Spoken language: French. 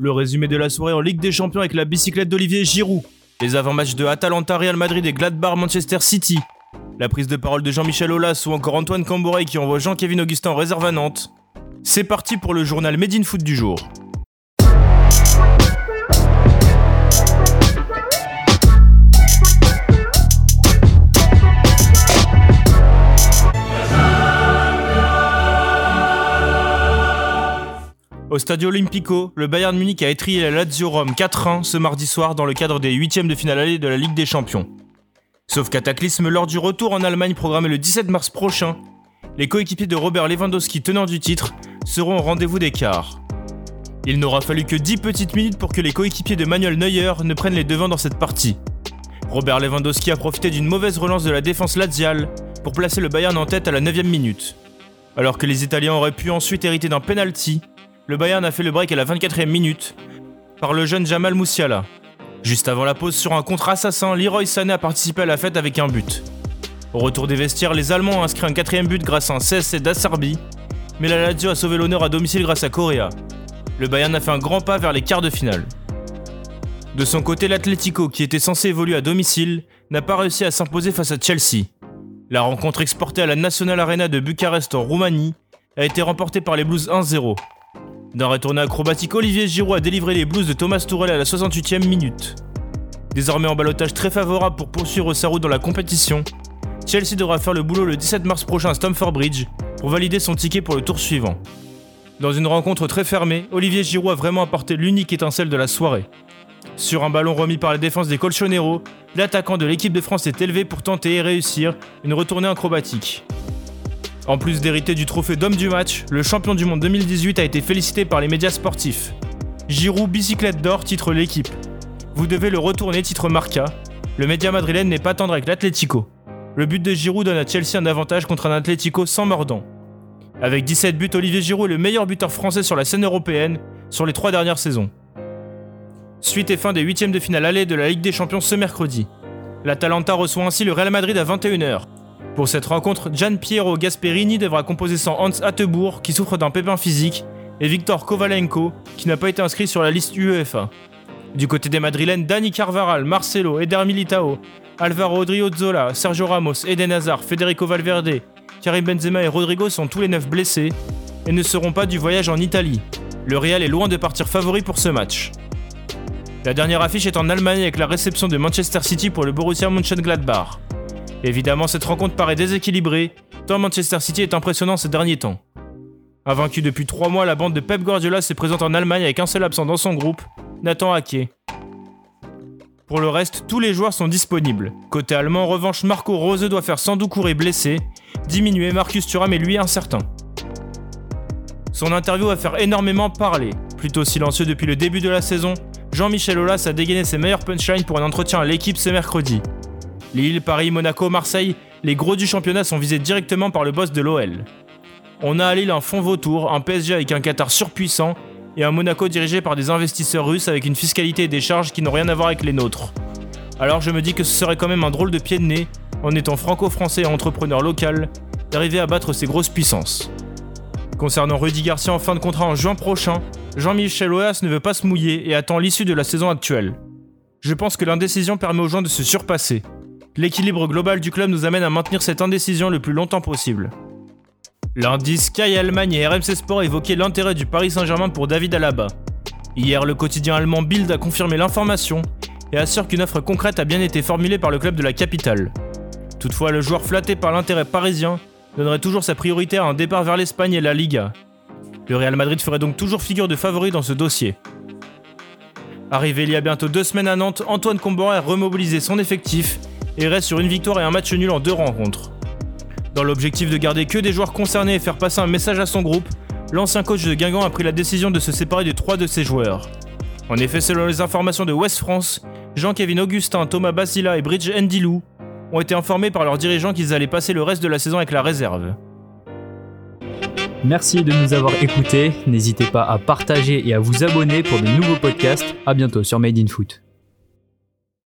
Le résumé de la soirée en Ligue des Champions avec la bicyclette d'Olivier Giroud. Les avant-matchs de Atalanta, Real Madrid et Gladbach, Manchester City. La prise de parole de Jean-Michel Aulas ou encore Antoine Camboré qui envoie Jean-Kévin Augustin en réserve à Nantes. C'est parti pour le journal Made in Foot du jour. Au Stadio Olimpico, le Bayern Munich a étrié la Lazio Rome 4-1 ce mardi soir dans le cadre des huitièmes de finale allée de la Ligue des Champions. Sauf cataclysme lors du retour en Allemagne programmé le 17 mars prochain, les coéquipiers de Robert Lewandowski, tenant du titre, seront au rendez-vous des quarts. Il n'aura fallu que 10 petites minutes pour que les coéquipiers de Manuel Neuer ne prennent les devants dans cette partie. Robert Lewandowski a profité d'une mauvaise relance de la défense laziale pour placer le Bayern en tête à la 9 minute. Alors que les Italiens auraient pu ensuite hériter d'un penalty, le Bayern a fait le break à la 24e minute par le jeune Jamal Moussiala. Juste avant la pause, sur un contre-assassin, Leroy Sané a participé à la fête avec un but. Au retour des vestiaires, les Allemands ont inscrit un quatrième but grâce à un CSC d'Acerbi, mais la Lazio a sauvé l'honneur à domicile grâce à Correa. Le Bayern a fait un grand pas vers les quarts de finale. De son côté, l'Atlético, qui était censé évoluer à domicile, n'a pas réussi à s'imposer face à Chelsea. La rencontre exportée à la National Arena de Bucarest en Roumanie a été remportée par les Blues 1-0. D'un retourné acrobatique, Olivier Giroud a délivré les blues de Thomas Tourelle à la 68e minute. Désormais en balotage très favorable pour poursuivre sa route dans la compétition, Chelsea devra faire le boulot le 17 mars prochain à Stamford Bridge pour valider son ticket pour le tour suivant. Dans une rencontre très fermée, Olivier Giroud a vraiment apporté l'unique étincelle de la soirée. Sur un ballon remis par la défense des Colchoneros, l'attaquant de l'équipe de France est élevé pour tenter et réussir une retournée acrobatique. En plus d'hériter du trophée d'homme du match, le champion du monde 2018 a été félicité par les médias sportifs. Giroud bicyclette d'or titre l'équipe. Vous devez le retourner titre Marca. Le média madrilène n'est pas tendre avec l'Atlético. Le but de Giroud donne à Chelsea un avantage contre un Atlético sans mordant. Avec 17 buts, Olivier Giroud est le meilleur buteur français sur la scène européenne sur les trois dernières saisons. Suite et fin des huitièmes de finale allée de la Ligue des Champions ce mercredi. L'Atalanta reçoit ainsi le Real Madrid à 21h. Pour cette rencontre, Gian Piero Gasperini devra composer sans Hans Hattebourg, qui souffre d'un pépin physique, et Victor Kovalenko, qui n'a pas été inscrit sur la liste UEFA. Du côté des Madrilènes, Dani Carvaral, Marcelo, Eder Militao, Alvaro Odriozola, Sergio Ramos, Eden Hazard, Federico Valverde, Karim Benzema et Rodrigo sont tous les neuf blessés et ne seront pas du voyage en Italie. Le Real est loin de partir favori pour ce match. La dernière affiche est en Allemagne avec la réception de Manchester City pour le Borussia Mönchengladbach. Évidemment, cette rencontre paraît déséquilibrée, tant Manchester City est impressionnant ces derniers temps. Invaincu depuis 3 mois, la bande de Pep Guardiola se présente en Allemagne avec un seul absent dans son groupe, Nathan Ake. Pour le reste, tous les joueurs sont disponibles. Côté allemand, en revanche, Marco Rose doit faire sans doute courir blessé, diminuer Marcus Thuram est lui incertain. Son interview va faire énormément parler. Plutôt silencieux depuis le début de la saison, Jean-Michel Aulas a dégainé ses meilleurs punchlines pour un entretien à l'équipe ce mercredi. Lille, Paris, Monaco, Marseille, les gros du championnat sont visés directement par le boss de l'OL. On a à Lille un fond vautour, un PSG avec un Qatar surpuissant et un Monaco dirigé par des investisseurs russes avec une fiscalité et des charges qui n'ont rien à voir avec les nôtres. Alors je me dis que ce serait quand même un drôle de pied de nez, en étant franco-français et entrepreneur local, d'arriver à battre ces grosses puissances. Concernant Rudy Garcia en fin de contrat en juin prochain, Jean-Michel Aulas ne veut pas se mouiller et attend l'issue de la saison actuelle. Je pense que l'indécision permet aux gens de se surpasser, l'équilibre global du club nous amène à maintenir cette indécision le plus longtemps possible. Lundi, Sky Allemagne et RMC Sport évoquaient l'intérêt du Paris Saint-Germain pour David Alaba. Hier, le quotidien allemand Bild a confirmé l'information et assure qu'une offre concrète a bien été formulée par le club de la capitale. Toutefois, le joueur flatté par l'intérêt parisien donnerait toujours sa priorité à un départ vers l'Espagne et la Liga. Le Real Madrid ferait donc toujours figure de favori dans ce dossier. Arrivé il y a bientôt deux semaines à Nantes, Antoine Comborin a remobilisé son effectif et reste sur une victoire et un match nul en deux rencontres. Dans l'objectif de garder que des joueurs concernés et faire passer un message à son groupe, l'ancien coach de Guingamp a pris la décision de se séparer de trois de ses joueurs. En effet, selon les informations de West France, Jean-Kévin Augustin, Thomas Basila et Bridge Ndilou ont été informés par leurs dirigeants qu'ils allaient passer le reste de la saison avec la réserve. Merci de nous avoir écoutés. N'hésitez pas à partager et à vous abonner pour de nouveaux podcasts. A bientôt sur Made in Foot.